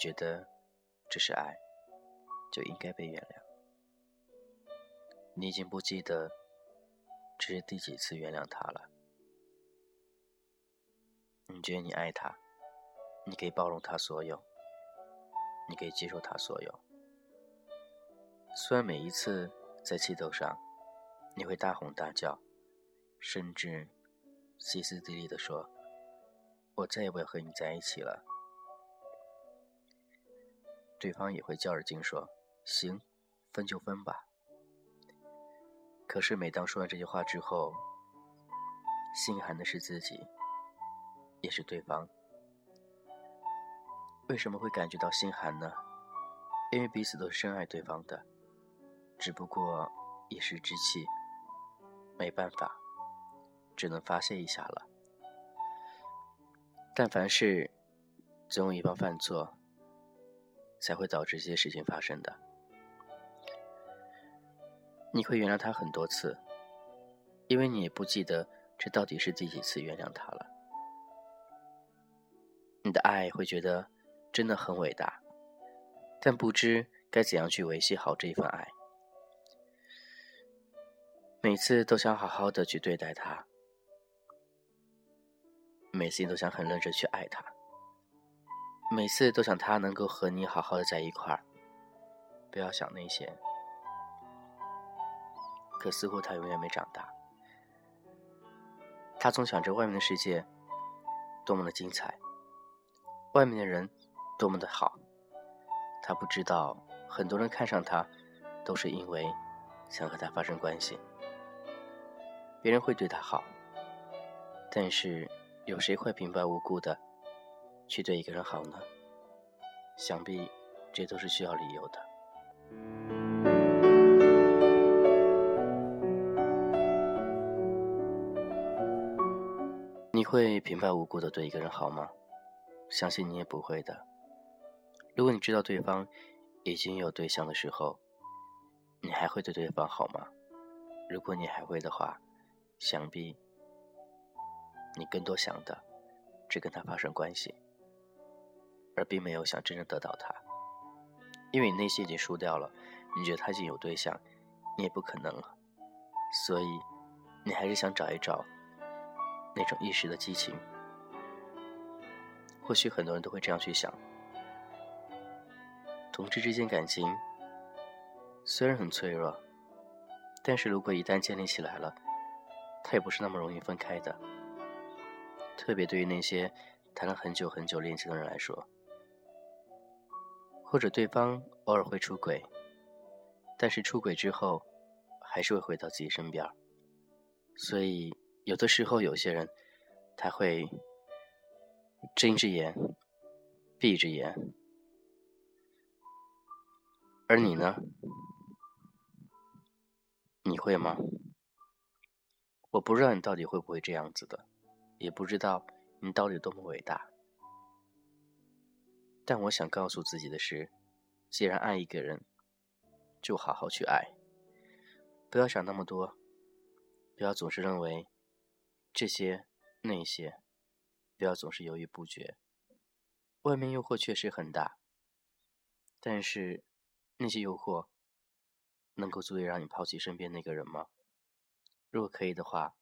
觉得这是爱，就应该被原谅。你已经不记得这是第几次原谅他了。你觉得你爱他，你可以包容他所有，你可以接受他所有。虽然每一次在气头上，你会大吼大叫，甚至歇斯底里的说：“我再也不要和你在一起了。”对方也会较着劲说：“行，分就分吧。”可是每当说完这句话之后，心寒的是自己，也是对方。为什么会感觉到心寒呢？因为彼此都是深爱对方的，只不过一时之气，没办法，只能发泄一下了。但凡事总有一方犯错。才会导致这些事情发生的。你会原谅他很多次，因为你也不记得这到底是第几次原谅他了。你的爱会觉得真的很伟大，但不知该怎样去维系好这一份爱。每次都想好好的去对待他，每次都想很认真去爱他。每次都想他能够和你好好的在一块儿，不要想那些。可似乎他永远没长大，他总想着外面的世界多么的精彩，外面的人多么的好。他不知道，很多人看上他，都是因为想和他发生关系。别人会对他好，但是有谁会平白无故的？去对一个人好呢？想必这都是需要理由的。你会平白无故的对一个人好吗？相信你也不会的。如果你知道对方已经有对象的时候，你还会对对方好吗？如果你还会的话，想必你更多想的只跟他发生关系。而并没有想真正得到他，因为你内心已经输掉了，你觉得他已经有对象，你也不可能了，所以你还是想找一找那种一时的激情。或许很多人都会这样去想，同志之间感情虽然很脆弱，但是如果一旦建立起来了，它也不是那么容易分开的。特别对于那些谈了很久很久恋情的人来说。或者对方偶尔会出轨，但是出轨之后还是会回到自己身边所以有的时候有些人他会睁一只眼闭一只眼，而你呢？你会吗？我不知道你到底会不会这样子的，也不知道你到底多么伟大。但我想告诉自己的是，既然爱一个人，就好好去爱，不要想那么多，不要总是认为这些那些，不要总是犹豫不决。外面诱惑确实很大，但是那些诱惑能够足以让你抛弃身边那个人吗？如果可以的话，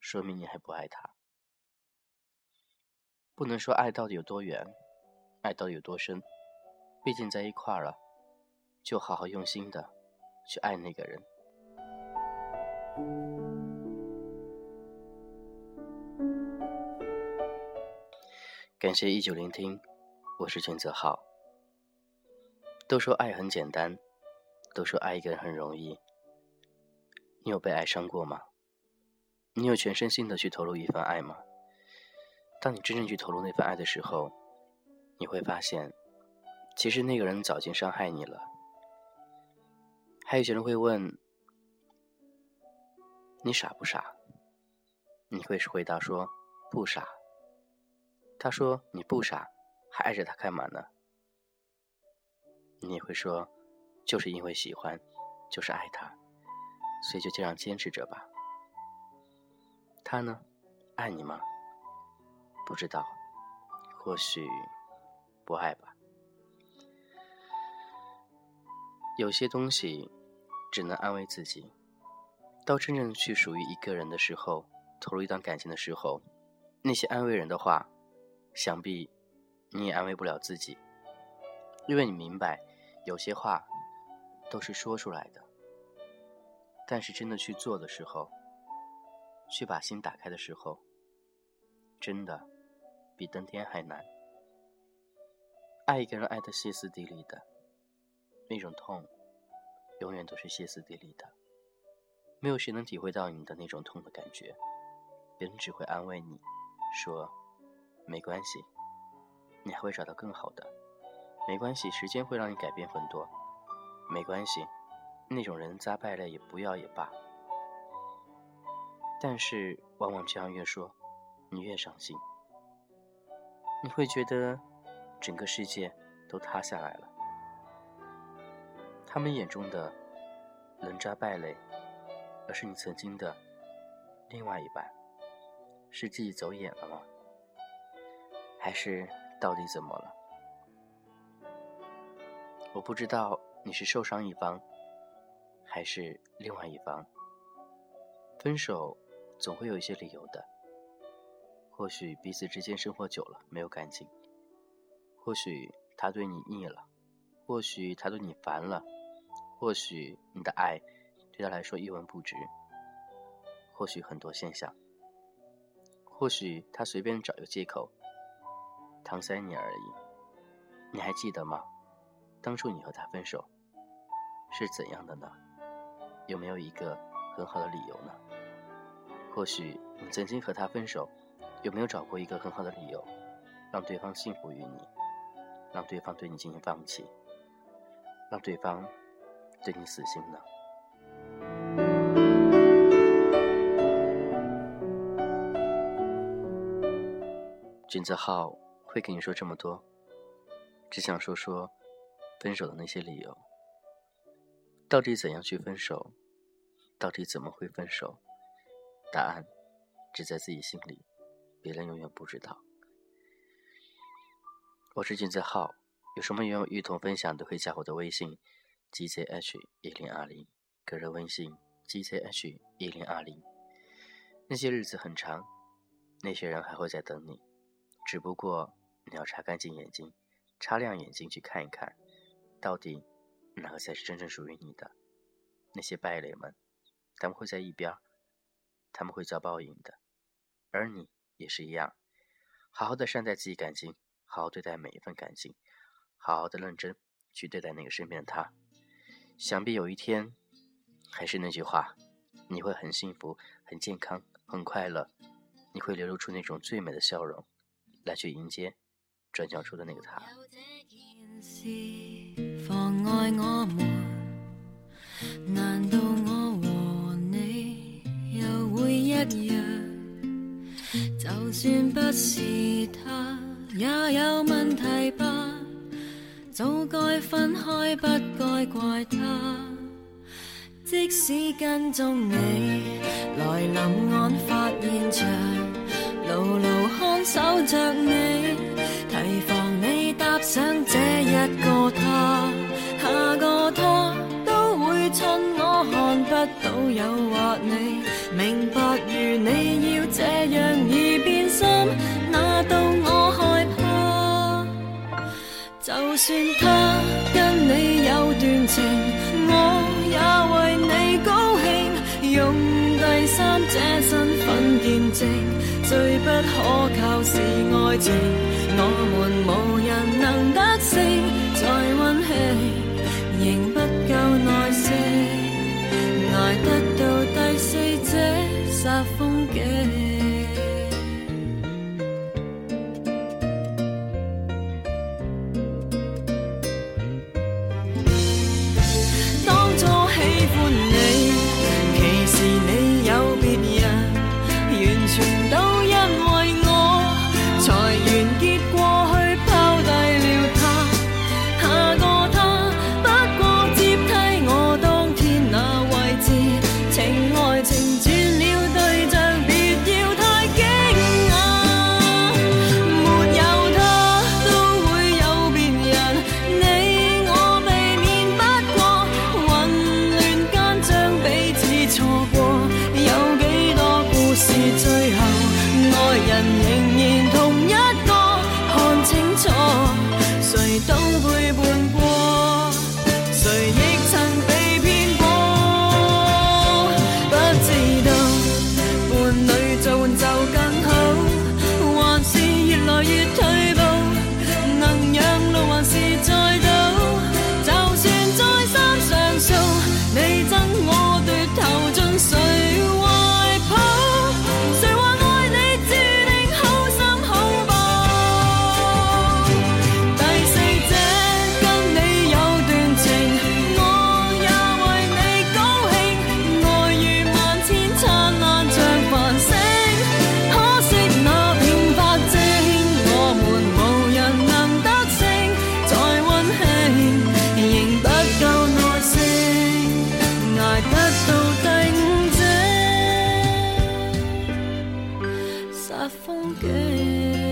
说明你还不爱他。不能说爱到底有多远。爱到有多深？毕竟在一块儿了，就好好用心的去爱那个人。感谢依旧聆听，我是全泽浩。都说爱很简单，都说爱一个人很容易。你有被爱伤过吗？你有全身心的去投入一份爱吗？当你真正去投入那份爱的时候。你会发现，其实那个人早已经伤害你了。还有些人会问：“你傻不傻？”你会回答说：“不傻。”他说：“你不傻，还爱着他干嘛呢？”你会说：“就是因为喜欢，就是爱他，所以就这样坚持着吧。”他呢，爱你吗？不知道，或许。不爱吧。有些东西只能安慰自己，到真正去属于一个人的时候，投入一段感情的时候，那些安慰人的话，想必你也安慰不了自己，因为你明白，有些话都是说出来的，但是真的去做的时候，去把心打开的时候，真的比登天还难。爱一个人，爱的歇斯底里的。那种痛，永远都是歇斯底里的。没有谁能体会到你的那种痛的感觉，别人只会安慰你，说：“没关系，你还会找到更好的。没关系，时间会让你改变很多。没关系，那种人渣败类也不要也罢。”但是，往往这样越说，你越伤心，你会觉得整个世界都塌下来了。他们眼中的人渣败类，而是你曾经的另外一半，是自己走眼了吗？还是到底怎么了？我不知道你是受伤一方，还是另外一方。分手总会有一些理由的，或许彼此之间生活久了没有感情，或许他对你腻了，或许他对你烦了。或许你的爱对他来说一文不值，或许很多现象，或许他随便找一个借口搪塞你而已。你还记得吗？当初你和他分手是怎样的呢？有没有一个很好的理由呢？或许你曾经和他分手，有没有找过一个很好的理由，让对方信服于你，让对方对你进行放弃，让对方？对你死心呢？君子浩会跟你说这么多，只想说说分手的那些理由。到底怎样去分手？到底怎么会分手？答案只在自己心里，别人永远不知道。我是金子浩，有什么愿望与同分享，都可以加我的微信。gzh 一零二零，个人微信 gzh 一零二零。那些日子很长，那些人还会在等你，只不过你要擦干净眼睛，擦亮眼睛去看一看，到底哪个才是真正属于你的。那些败类们，他们会在一边，他们会遭报应的，而你也是一样，好好的善待自己感情，好好对待每一份感情，好好的认真去对待那个身边的他。想必有一天，还是那句话，你会很幸福、很健康、很快乐，你会流露出那种最美的笑容，来去迎接转角处的那个他。难道我和你又会一样？就算不是他，也有问题吧？早该分开，不该怪他。即使跟踪你来临案发现场，牢牢看守着你，提防你搭上这一个他。下个他都会趁我看不到诱惑你，明白如你要这样而变心，就算他跟你有段情，我也为你高兴。用第三者身份见证，最不可靠是爱情。我们把风给。